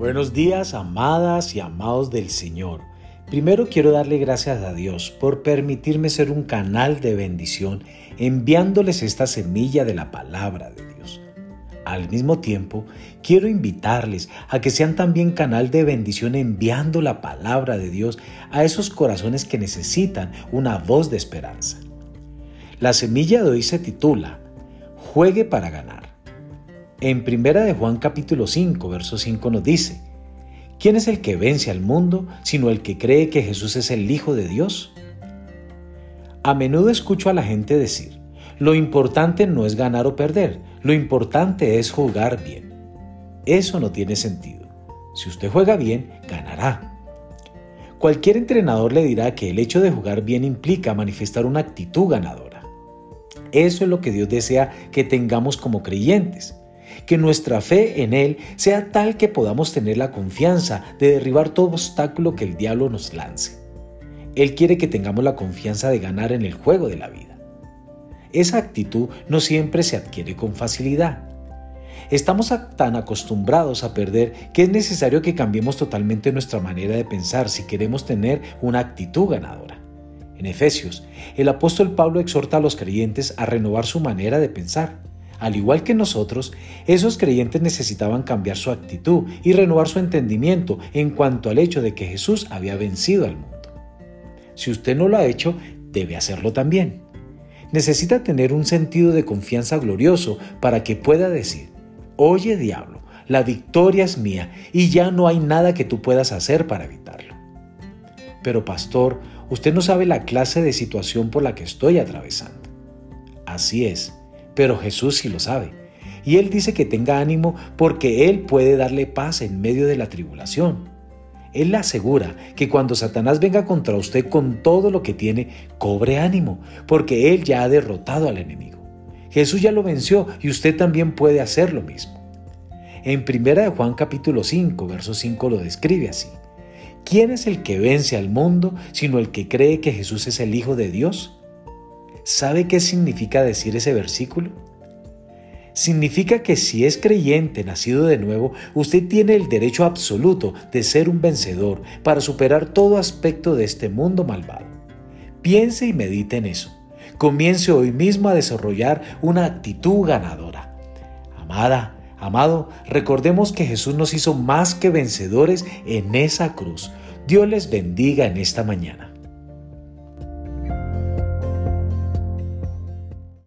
Buenos días, amadas y amados del Señor. Primero quiero darle gracias a Dios por permitirme ser un canal de bendición enviándoles esta semilla de la palabra de Dios. Al mismo tiempo, quiero invitarles a que sean también canal de bendición enviando la palabra de Dios a esos corazones que necesitan una voz de esperanza. La semilla de hoy se titula Juegue para ganar. En Primera de Juan capítulo 5, verso 5 nos dice, ¿quién es el que vence al mundo sino el que cree que Jesús es el Hijo de Dios? A menudo escucho a la gente decir, lo importante no es ganar o perder, lo importante es jugar bien. Eso no tiene sentido. Si usted juega bien, ganará. Cualquier entrenador le dirá que el hecho de jugar bien implica manifestar una actitud ganadora. Eso es lo que Dios desea que tengamos como creyentes que nuestra fe en Él sea tal que podamos tener la confianza de derribar todo obstáculo que el diablo nos lance. Él quiere que tengamos la confianza de ganar en el juego de la vida. Esa actitud no siempre se adquiere con facilidad. Estamos tan acostumbrados a perder que es necesario que cambiemos totalmente nuestra manera de pensar si queremos tener una actitud ganadora. En Efesios, el apóstol Pablo exhorta a los creyentes a renovar su manera de pensar. Al igual que nosotros, esos creyentes necesitaban cambiar su actitud y renovar su entendimiento en cuanto al hecho de que Jesús había vencido al mundo. Si usted no lo ha hecho, debe hacerlo también. Necesita tener un sentido de confianza glorioso para que pueda decir, oye diablo, la victoria es mía y ya no hay nada que tú puedas hacer para evitarlo. Pero pastor, usted no sabe la clase de situación por la que estoy atravesando. Así es, pero Jesús sí lo sabe. Y Él dice que tenga ánimo porque Él puede darle paz en medio de la tribulación. Él le asegura que cuando Satanás venga contra usted con todo lo que tiene, cobre ánimo, porque Él ya ha derrotado al enemigo. Jesús ya lo venció y usted también puede hacer lo mismo. En 1 Juan capítulo 5, verso 5 lo describe así. ¿Quién es el que vence al mundo sino el que cree que Jesús es el Hijo de Dios? ¿Sabe qué significa decir ese versículo? Significa que si es creyente, nacido de nuevo, usted tiene el derecho absoluto de ser un vencedor para superar todo aspecto de este mundo malvado. Piense y medite en eso. Comience hoy mismo a desarrollar una actitud ganadora. Amada, amado, recordemos que Jesús nos hizo más que vencedores en esa cruz. Dios les bendiga en esta mañana.